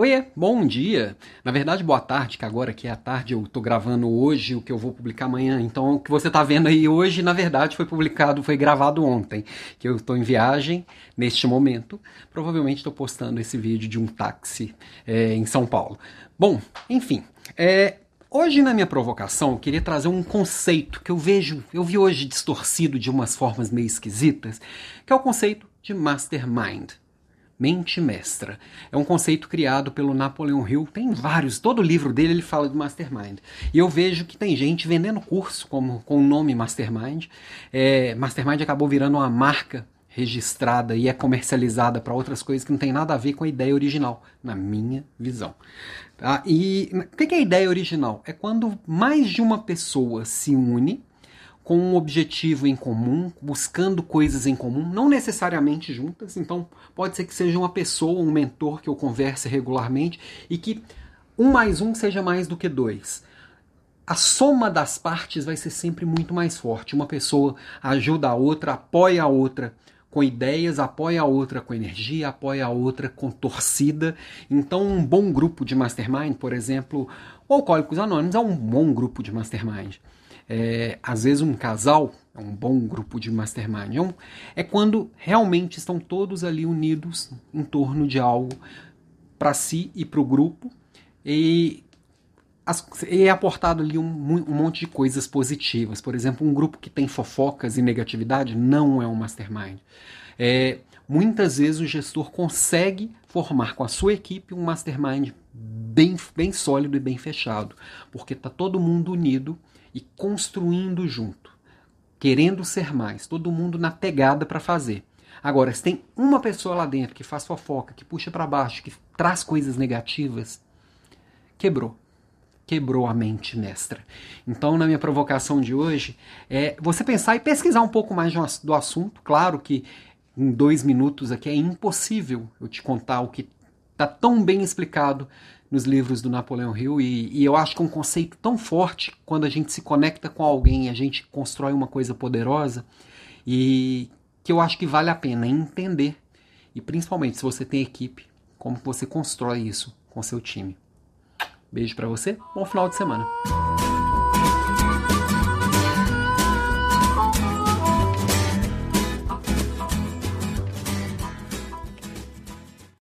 Oiê, bom dia. Na verdade, boa tarde, que agora que é a tarde, eu tô gravando hoje o que eu vou publicar amanhã. Então, o que você tá vendo aí hoje, na verdade, foi publicado, foi gravado ontem, que eu tô em viagem neste momento. Provavelmente estou postando esse vídeo de um táxi é, em São Paulo. Bom, enfim, é, Hoje, na minha provocação, eu queria trazer um conceito que eu vejo, eu vi hoje distorcido de umas formas meio esquisitas, que é o conceito de mastermind. Mente mestra. É um conceito criado pelo Napoleon Hill. Tem vários, todo livro dele ele fala de mastermind. E eu vejo que tem gente vendendo curso como, com o nome mastermind. É, mastermind acabou virando uma marca registrada e é comercializada para outras coisas que não tem nada a ver com a ideia original, na minha visão. Tá? E o que é a ideia original? É quando mais de uma pessoa se une com um objetivo em comum, buscando coisas em comum, não necessariamente juntas. Então, pode ser que seja uma pessoa, um mentor que eu converse regularmente e que um mais um seja mais do que dois. A soma das partes vai ser sempre muito mais forte. Uma pessoa ajuda a outra, apoia a outra com ideias, apoia a outra com energia, apoia a outra com torcida. Então, um bom grupo de mastermind, por exemplo, Alcoólicos Anônimos é um bom grupo de mastermind. É, às vezes um casal é um bom grupo de mastermind. É, um, é quando realmente estão todos ali unidos em torno de algo para si e para o grupo e, as, e é aportado ali um, um, monte de coisas positivas. Por exemplo, um grupo que tem fofocas e negatividade não é um mastermind. É, muitas vezes o gestor consegue formar com a sua equipe um mastermind bem, bem sólido e bem fechado, porque está todo mundo unido e construindo junto, querendo ser mais, todo mundo na pegada para fazer. Agora, se tem uma pessoa lá dentro que faz fofoca, que puxa para baixo, que traz coisas negativas, quebrou. Quebrou a mente mestra. Então, na minha provocação de hoje, é você pensar e pesquisar um pouco mais do assunto. Claro que em dois minutos aqui é impossível eu te contar o que está tão bem explicado nos livros do Napoleão Hill e, e, eu acho que é um conceito tão forte quando a gente se conecta com alguém, a gente constrói uma coisa poderosa e que eu acho que vale a pena entender e principalmente se você tem equipe, como você constrói isso com seu time. Beijo para você, bom final de semana.